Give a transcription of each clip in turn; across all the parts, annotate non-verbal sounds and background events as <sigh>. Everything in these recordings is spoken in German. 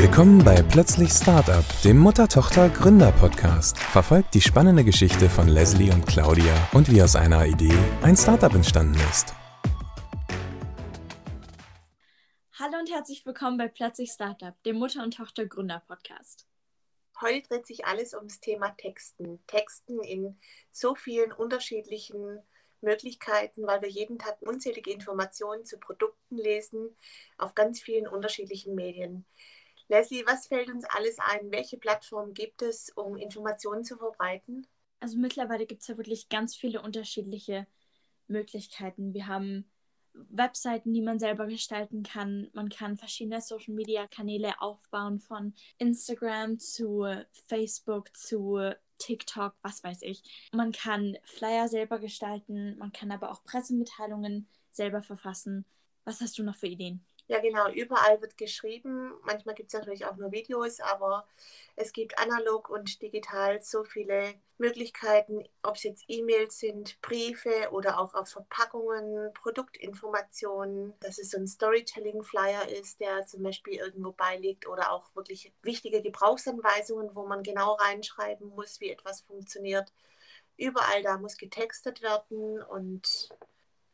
Willkommen bei Plötzlich Startup, dem Mutter-Tochter-Gründer-Podcast. Verfolgt die spannende Geschichte von Leslie und Claudia und wie aus einer Idee ein Startup entstanden ist. Hallo und herzlich willkommen bei Plötzlich Startup, dem Mutter- und Tochter-Gründer-Podcast. Heute dreht sich alles ums Thema Texten. Texten in so vielen unterschiedlichen Möglichkeiten, weil wir jeden Tag unzählige Informationen zu Produkten lesen auf ganz vielen unterschiedlichen Medien. Leslie, was fällt uns alles ein? Welche Plattformen gibt es, um Informationen zu verbreiten? Also mittlerweile gibt es ja wirklich ganz viele unterschiedliche Möglichkeiten. Wir haben Webseiten, die man selber gestalten kann. Man kann verschiedene Social-Media-Kanäle aufbauen, von Instagram zu Facebook zu TikTok, was weiß ich. Man kann Flyer selber gestalten, man kann aber auch Pressemitteilungen selber verfassen. Was hast du noch für Ideen? Ja, genau, überall wird geschrieben. Manchmal gibt es natürlich auch nur Videos, aber es gibt analog und digital so viele Möglichkeiten, ob es jetzt E-Mails sind, Briefe oder auch auf Verpackungen, Produktinformationen, dass es so ein Storytelling-Flyer ist, der zum Beispiel irgendwo beiliegt oder auch wirklich wichtige Gebrauchsanweisungen, wo man genau reinschreiben muss, wie etwas funktioniert. Überall da muss getextet werden und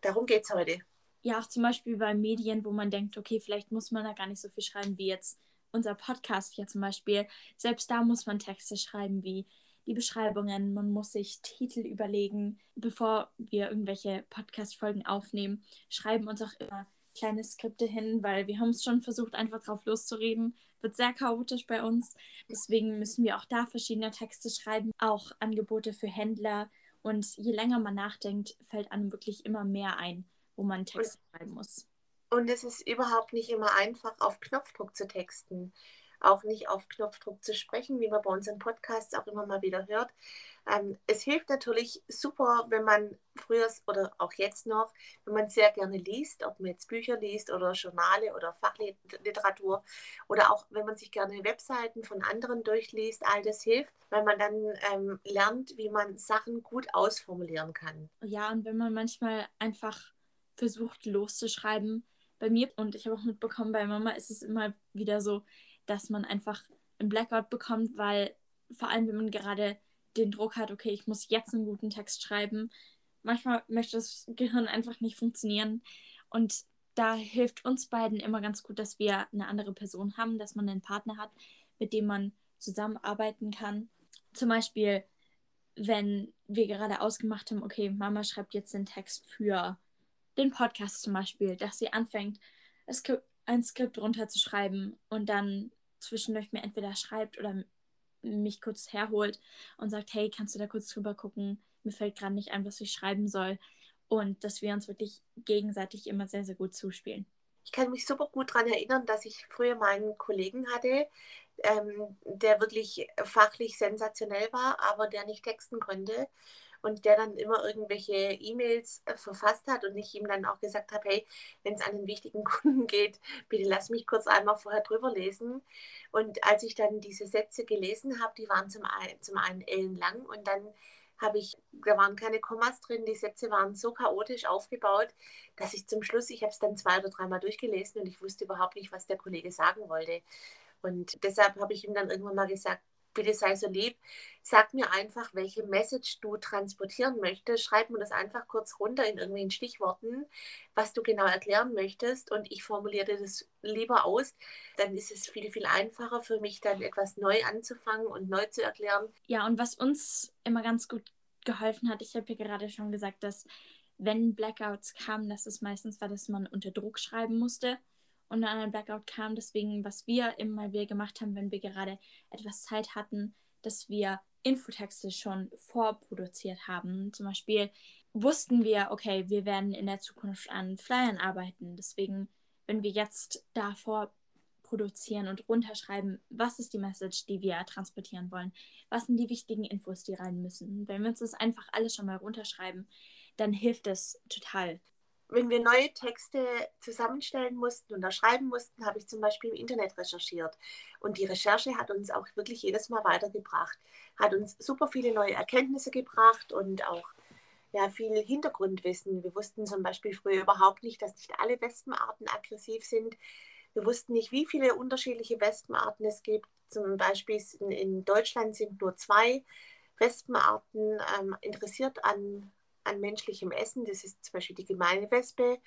darum geht es heute ja auch zum Beispiel bei Medien, wo man denkt, okay, vielleicht muss man da gar nicht so viel schreiben wie jetzt unser Podcast hier zum Beispiel. Selbst da muss man Texte schreiben wie die Beschreibungen, man muss sich Titel überlegen, bevor wir irgendwelche Podcast-Folgen aufnehmen. Schreiben uns auch immer kleine Skripte hin, weil wir haben es schon versucht, einfach drauf loszureden. Wird sehr chaotisch bei uns. Deswegen müssen wir auch da verschiedene Texte schreiben, auch Angebote für Händler. Und je länger man nachdenkt, fällt einem wirklich immer mehr ein wo man Text schreiben muss. Und es ist überhaupt nicht immer einfach, auf Knopfdruck zu texten. Auch nicht auf Knopfdruck zu sprechen, wie man bei unseren Podcasts auch immer mal wieder hört. Ähm, es hilft natürlich super, wenn man früher oder auch jetzt noch, wenn man sehr gerne liest, ob man jetzt Bücher liest oder Journale oder Fachliteratur oder auch wenn man sich gerne Webseiten von anderen durchliest, all das hilft, weil man dann ähm, lernt, wie man Sachen gut ausformulieren kann. Ja, und wenn man manchmal einfach versucht loszuschreiben. Bei mir und ich habe auch mitbekommen, bei Mama ist es immer wieder so, dass man einfach einen Blackout bekommt, weil vor allem, wenn man gerade den Druck hat, okay, ich muss jetzt einen guten Text schreiben, manchmal möchte das Gehirn einfach nicht funktionieren. Und da hilft uns beiden immer ganz gut, dass wir eine andere Person haben, dass man einen Partner hat, mit dem man zusammenarbeiten kann. Zum Beispiel, wenn wir gerade ausgemacht haben, okay, Mama schreibt jetzt den Text für den Podcast zum Beispiel, dass sie anfängt, ein Skript runterzuschreiben und dann zwischendurch mir entweder schreibt oder mich kurz herholt und sagt, hey, kannst du da kurz drüber gucken? Mir fällt gerade nicht ein, was ich schreiben soll. Und dass wir uns wirklich gegenseitig immer sehr, sehr gut zuspielen. Ich kann mich super gut daran erinnern, dass ich früher mal einen Kollegen hatte, ähm, der wirklich fachlich sensationell war, aber der nicht texten konnte und der dann immer irgendwelche E-Mails äh, verfasst hat und ich ihm dann auch gesagt habe, hey, wenn es an einen wichtigen <laughs> Kunden geht, bitte lass mich kurz einmal vorher drüber lesen. Und als ich dann diese Sätze gelesen habe, die waren zum zum einen ellenlang und dann habe ich, da waren keine Kommas drin, die Sätze waren so chaotisch aufgebaut, dass ich zum Schluss, ich habe es dann zwei oder dreimal durchgelesen und ich wusste überhaupt nicht, was der Kollege sagen wollte. Und deshalb habe ich ihm dann irgendwann mal gesagt, bitte sei so lieb, sag mir einfach, welche Message du transportieren möchtest. Schreib mir das einfach kurz runter in irgendwelchen Stichworten, was du genau erklären möchtest und ich formuliere das lieber aus. Dann ist es viel, viel einfacher für mich, dann etwas neu anzufangen und neu zu erklären. Ja, und was uns immer ganz gut geholfen hat, ich habe ja gerade schon gesagt, dass wenn Blackouts kamen, dass es meistens war, dass man unter Druck schreiben musste und dann ein Blackout kam. Deswegen, was wir immer wieder gemacht haben, wenn wir gerade etwas Zeit hatten, dass wir Infotexte schon vorproduziert haben. Zum Beispiel wussten wir, okay, wir werden in der Zukunft an Flyern arbeiten. Deswegen, wenn wir jetzt davor produzieren und runterschreiben, was ist die Message, die wir transportieren wollen, was sind die wichtigen Infos, die rein müssen. Wenn wir uns das einfach alles schon mal runterschreiben, dann hilft das total wenn wir neue Texte zusammenstellen mussten und erschreiben mussten, habe ich zum Beispiel im Internet recherchiert. Und die Recherche hat uns auch wirklich jedes Mal weitergebracht, hat uns super viele neue Erkenntnisse gebracht und auch ja, viel Hintergrundwissen. Wir wussten zum Beispiel früher überhaupt nicht, dass nicht alle Wespenarten aggressiv sind. Wir wussten nicht, wie viele unterschiedliche Wespenarten es gibt. Zum Beispiel in, in Deutschland sind nur zwei Wespenarten ähm, interessiert an, an menschlichem Essen. Das ist zum Beispiel die gemeine Wespe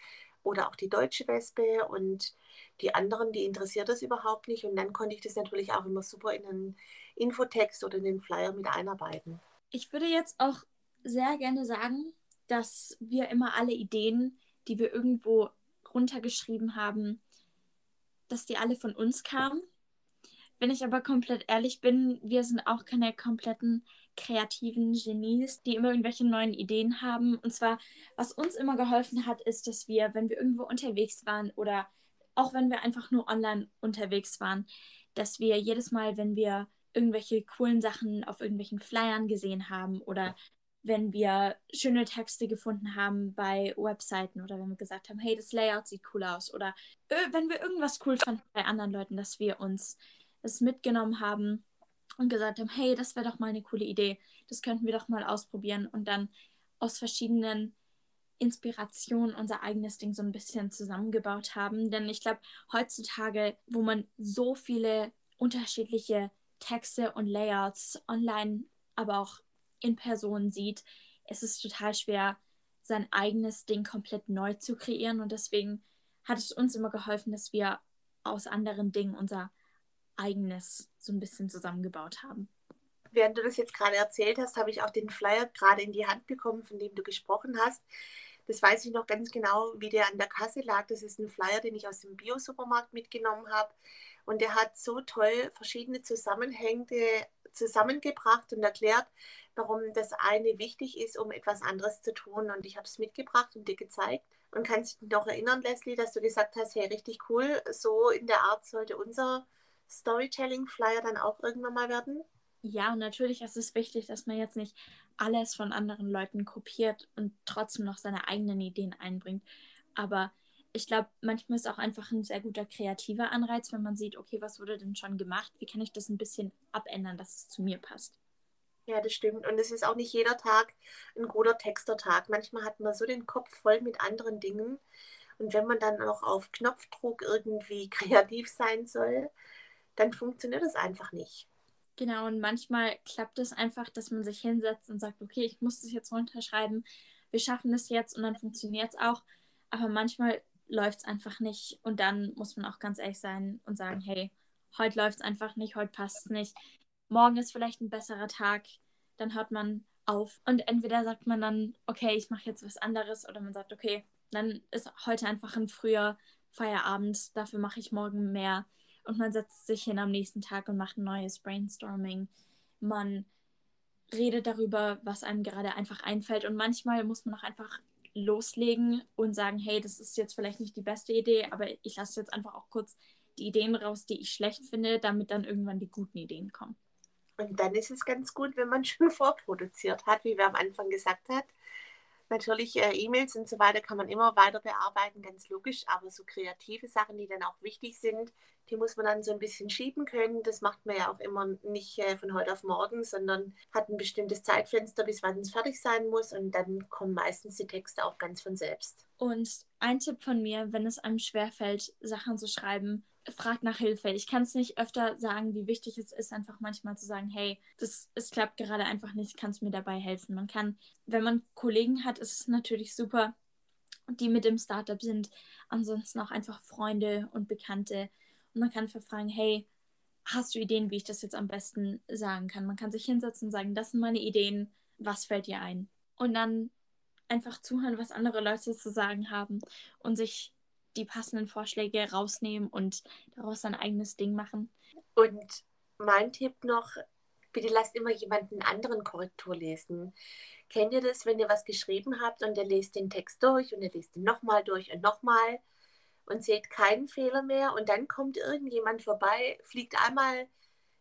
oder auch die deutsche Wespe und die anderen, die interessiert das überhaupt nicht. Und dann konnte ich das natürlich auch immer super in einen Infotext oder in den Flyer mit einarbeiten. Ich würde jetzt auch sehr gerne sagen, dass wir immer alle Ideen, die wir irgendwo runtergeschrieben haben, dass die alle von uns kamen. Wenn ich aber komplett ehrlich bin, wir sind auch keine kompletten kreativen Genies, die immer irgendwelche neuen Ideen haben. Und zwar, was uns immer geholfen hat, ist, dass wir, wenn wir irgendwo unterwegs waren oder auch wenn wir einfach nur online unterwegs waren, dass wir jedes Mal, wenn wir irgendwelche coolen Sachen auf irgendwelchen Flyern gesehen haben oder wenn wir schöne Texte gefunden haben bei Webseiten oder wenn wir gesagt haben, hey, das Layout sieht cool aus oder äh, wenn wir irgendwas cool fanden bei anderen Leuten, dass wir uns das mitgenommen haben und gesagt haben, hey, das wäre doch mal eine coole Idee, das könnten wir doch mal ausprobieren und dann aus verschiedenen Inspirationen unser eigenes Ding so ein bisschen zusammengebaut haben. Denn ich glaube, heutzutage, wo man so viele unterschiedliche Texte und Layouts online, aber auch in Person sieht, ist es total schwer, sein eigenes Ding komplett neu zu kreieren. Und deswegen hat es uns immer geholfen, dass wir aus anderen Dingen unser eigenes so ein bisschen zusammengebaut haben. Während du das jetzt gerade erzählt hast, habe ich auch den Flyer gerade in die Hand bekommen, von dem du gesprochen hast. Das weiß ich noch ganz genau, wie der an der Kasse lag. Das ist ein Flyer, den ich aus dem Bio-Supermarkt mitgenommen habe. Und der hat so toll verschiedene Zusammenhänge zusammengebracht und erklärt, warum das eine wichtig ist, um etwas anderes zu tun. Und ich habe es mitgebracht und dir gezeigt. Und kannst dich noch erinnern, Leslie, dass du gesagt hast, hey, richtig cool, so in der Art sollte unser Storytelling-Flyer dann auch irgendwann mal werden? Ja, und natürlich ist es wichtig, dass man jetzt nicht alles von anderen Leuten kopiert und trotzdem noch seine eigenen Ideen einbringt. Aber ich glaube, manchmal ist auch einfach ein sehr guter kreativer Anreiz, wenn man sieht, okay, was wurde denn schon gemacht? Wie kann ich das ein bisschen abändern, dass es zu mir passt? Ja, das stimmt. Und es ist auch nicht jeder Tag ein guter Textertag. Manchmal hat man so den Kopf voll mit anderen Dingen. Und wenn man dann auch auf Knopfdruck irgendwie <laughs> kreativ sein soll, dann funktioniert es einfach nicht. Genau, und manchmal klappt es einfach, dass man sich hinsetzt und sagt, okay, ich muss das jetzt runterschreiben, wir schaffen das jetzt und dann funktioniert es auch. Aber manchmal läuft es einfach nicht und dann muss man auch ganz ehrlich sein und sagen, hey, heute läuft es einfach nicht, heute passt es nicht. Morgen ist vielleicht ein besserer Tag, dann hört man auf. Und entweder sagt man dann, okay, ich mache jetzt was anderes, oder man sagt, okay, dann ist heute einfach ein früher Feierabend, dafür mache ich morgen mehr und man setzt sich hin am nächsten Tag und macht ein neues Brainstorming. Man redet darüber, was einem gerade einfach einfällt und manchmal muss man auch einfach loslegen und sagen, hey, das ist jetzt vielleicht nicht die beste Idee, aber ich lasse jetzt einfach auch kurz die Ideen raus, die ich schlecht finde, damit dann irgendwann die guten Ideen kommen. Und dann ist es ganz gut, wenn man <laughs> schon vorproduziert hat, wie wir am Anfang gesagt haben. Natürlich, äh, E-Mails und so weiter kann man immer weiter bearbeiten, ganz logisch, aber so kreative Sachen, die dann auch wichtig sind, die muss man dann so ein bisschen schieben können. Das macht man ja auch immer nicht äh, von heute auf morgen, sondern hat ein bestimmtes Zeitfenster, bis wann es fertig sein muss und dann kommen meistens die Texte auch ganz von selbst. Und ein Tipp von mir, wenn es einem schwerfällt, Sachen zu schreiben, fragt nach Hilfe. Ich kann es nicht öfter sagen, wie wichtig es ist, einfach manchmal zu sagen, hey, das, es klappt gerade einfach nicht, kannst mir dabei helfen. Man kann, wenn man Kollegen hat, ist es natürlich super, die mit dem Startup sind. Ansonsten auch einfach Freunde und Bekannte. Und man kann verfragen, hey, hast du Ideen, wie ich das jetzt am besten sagen kann? Man kann sich hinsetzen und sagen, das sind meine Ideen, was fällt dir ein? Und dann einfach zuhören, was andere Leute zu sagen haben und sich die passenden Vorschläge rausnehmen und daraus ein eigenes Ding machen. Und mein Tipp noch, bitte lasst immer jemanden anderen Korrektur lesen. Kennt ihr das, wenn ihr was geschrieben habt und ihr lest den Text durch und ihr lest ihn nochmal durch und nochmal und seht keinen Fehler mehr und dann kommt irgendjemand vorbei, fliegt einmal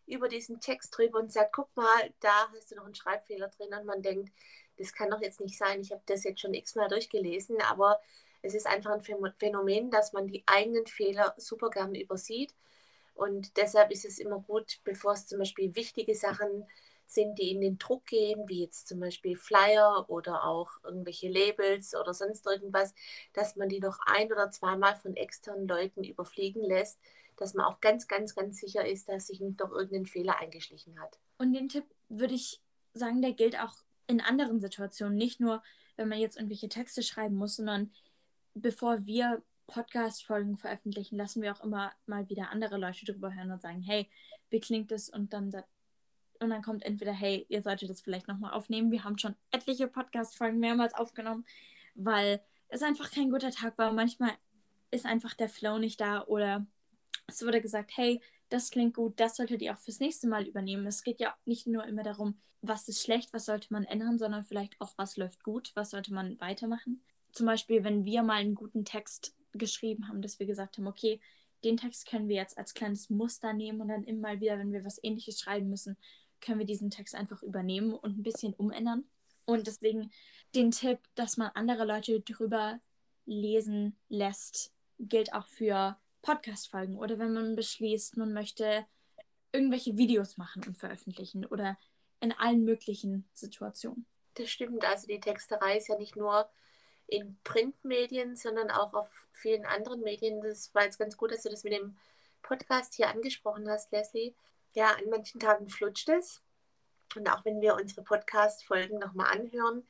über diesen Text drüber und sagt, guck mal, da hast du noch einen Schreibfehler drin und man denkt, das kann doch jetzt nicht sein, ich habe das jetzt schon x-mal durchgelesen, aber es ist einfach ein Phänomen, dass man die eigenen Fehler super gern übersieht. Und deshalb ist es immer gut, bevor es zum Beispiel wichtige Sachen sind, die in den Druck gehen, wie jetzt zum Beispiel Flyer oder auch irgendwelche Labels oder sonst irgendwas, dass man die noch ein oder zweimal von externen Leuten überfliegen lässt, dass man auch ganz, ganz, ganz sicher ist, dass sich nicht noch irgendein Fehler eingeschlichen hat. Und den Tipp würde ich sagen, der gilt auch in anderen Situationen, nicht nur, wenn man jetzt irgendwelche Texte schreiben muss, sondern bevor wir Podcast-Folgen veröffentlichen, lassen wir auch immer mal wieder andere Leute drüber hören und sagen, hey, wie klingt das? Und dann, und dann kommt entweder, hey, ihr solltet das vielleicht nochmal aufnehmen. Wir haben schon etliche Podcast-Folgen mehrmals aufgenommen, weil es einfach kein guter Tag war. Manchmal ist einfach der Flow nicht da oder es wurde gesagt, hey, das klingt gut, das solltet ihr auch fürs nächste Mal übernehmen. Es geht ja nicht nur immer darum, was ist schlecht, was sollte man ändern, sondern vielleicht auch, was läuft gut, was sollte man weitermachen. Zum Beispiel, wenn wir mal einen guten Text geschrieben haben, dass wir gesagt haben, okay, den Text können wir jetzt als kleines Muster nehmen und dann immer wieder, wenn wir was ähnliches schreiben müssen, können wir diesen Text einfach übernehmen und ein bisschen umändern. Und deswegen den Tipp, dass man andere Leute drüber lesen lässt, gilt auch für Podcast-Folgen oder wenn man beschließt, man möchte irgendwelche Videos machen und veröffentlichen oder in allen möglichen Situationen. Das stimmt. Also die Texterei ist ja nicht nur in Printmedien, sondern auch auf vielen anderen Medien. Das war jetzt ganz gut, dass du das mit dem Podcast hier angesprochen hast, Leslie. Ja, an manchen Tagen flutscht es. Und auch wenn wir unsere Podcast-Folgen nochmal anhören,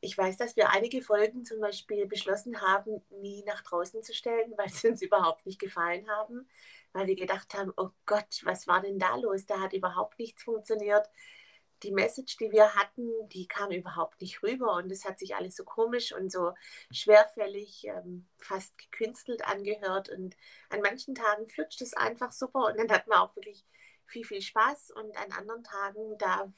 ich weiß, dass wir einige Folgen zum Beispiel beschlossen haben, nie nach draußen zu stellen, weil sie uns überhaupt nicht gefallen haben, weil wir gedacht haben, oh Gott, was war denn da los? Da hat überhaupt nichts funktioniert die Message, die wir hatten, die kam überhaupt nicht rüber und es hat sich alles so komisch und so schwerfällig, ähm, fast gekünstelt angehört und an manchen Tagen flutscht es einfach super und dann hat man auch wirklich viel, viel Spaß und an anderen Tagen, da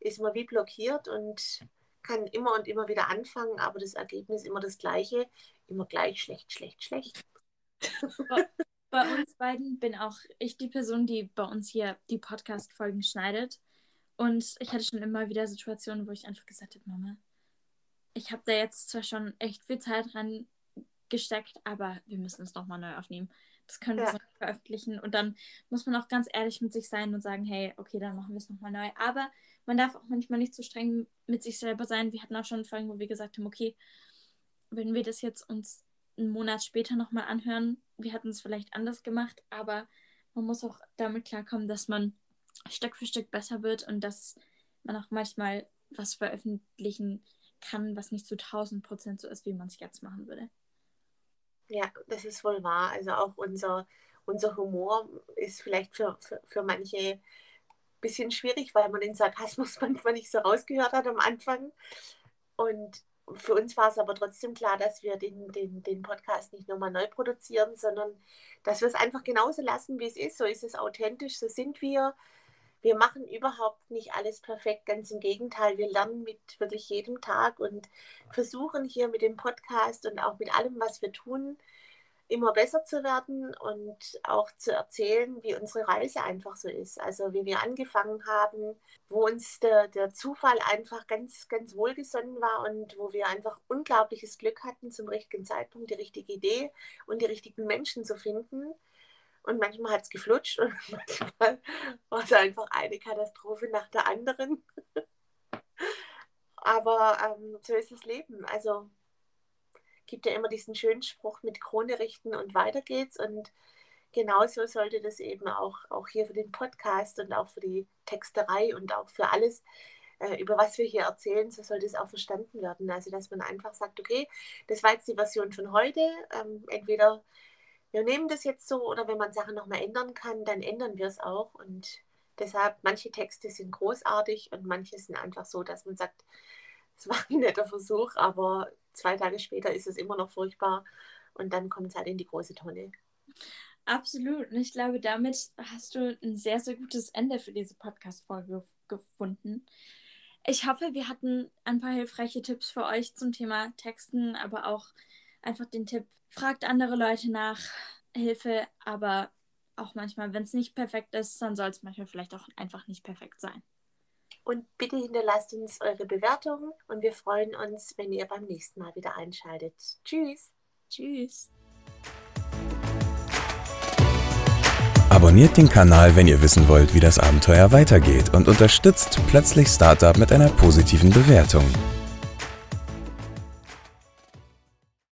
ist man wie blockiert und kann immer und immer wieder anfangen, aber das Ergebnis ist immer das gleiche, immer gleich schlecht, schlecht, schlecht. <laughs> Bei uns beiden bin auch ich die Person, die bei uns hier die Podcast-Folgen schneidet. Und ich hatte schon immer wieder Situationen, wo ich einfach gesagt habe, Mama, ich habe da jetzt zwar schon echt viel Zeit dran gesteckt, aber wir müssen es nochmal neu aufnehmen. Das können wir ja. so nicht veröffentlichen. Und dann muss man auch ganz ehrlich mit sich sein und sagen, hey, okay, dann machen wir es nochmal neu. Aber man darf auch manchmal nicht zu so streng mit sich selber sein. Wir hatten auch schon Folgen, wo wir gesagt haben, okay, wenn wir das jetzt uns einen Monat später nochmal anhören, wir hatten es vielleicht anders gemacht, aber man muss auch damit klarkommen, dass man Stück für Stück besser wird und dass man auch manchmal was veröffentlichen kann, was nicht zu 1000 Prozent so ist, wie man es jetzt machen würde. Ja, das ist wohl wahr. Also auch unser, unser Humor ist vielleicht für, für, für manche ein bisschen schwierig, weil man den Sarkasmus <laughs> manchmal nicht so rausgehört hat am Anfang. Und für uns war es aber trotzdem klar, dass wir den, den, den Podcast nicht nochmal neu produzieren, sondern dass wir es einfach genauso lassen, wie es ist. So ist es authentisch, so sind wir wir machen überhaupt nicht alles perfekt, ganz im Gegenteil. Wir lernen mit wirklich jedem Tag und versuchen hier mit dem Podcast und auch mit allem, was wir tun, immer besser zu werden und auch zu erzählen, wie unsere Reise einfach so ist. Also wie wir angefangen haben, wo uns der, der Zufall einfach ganz, ganz wohlgesonnen war und wo wir einfach unglaubliches Glück hatten, zum richtigen Zeitpunkt die richtige Idee und die richtigen Menschen zu finden und manchmal hat es geflutscht und <laughs> manchmal war es einfach eine Katastrophe nach der anderen. <laughs> Aber ähm, so ist das Leben. Also gibt ja immer diesen schönen Spruch mit Krone richten und weiter geht's. Und genauso sollte das eben auch, auch hier für den Podcast und auch für die Texterei und auch für alles, äh, über was wir hier erzählen, so sollte es auch verstanden werden. Also dass man einfach sagt, okay, das war jetzt die Version von heute. Ähm, entweder wir nehmen das jetzt so oder wenn man Sachen nochmal ändern kann, dann ändern wir es auch. Und deshalb, manche Texte sind großartig und manche sind einfach so, dass man sagt, <laughs> es war ein netter Versuch, aber zwei Tage später ist es immer noch furchtbar und dann kommt es halt in die große Tonne. Absolut. Und ich glaube, damit hast du ein sehr, sehr gutes Ende für diese Podcast-Folge gefunden. Ich hoffe, wir hatten ein paar hilfreiche Tipps für euch zum Thema Texten, aber auch einfach den Tipp, fragt andere Leute nach Hilfe, aber auch manchmal, wenn es nicht perfekt ist, dann soll es manchmal vielleicht auch einfach nicht perfekt sein. Und bitte hinterlasst uns eure Bewertungen und wir freuen uns, wenn ihr beim nächsten Mal wieder einschaltet. Tschüss. Tschüss. Abonniert den Kanal, wenn ihr wissen wollt, wie das Abenteuer weitergeht und unterstützt Plötzlich Startup mit einer positiven Bewertung.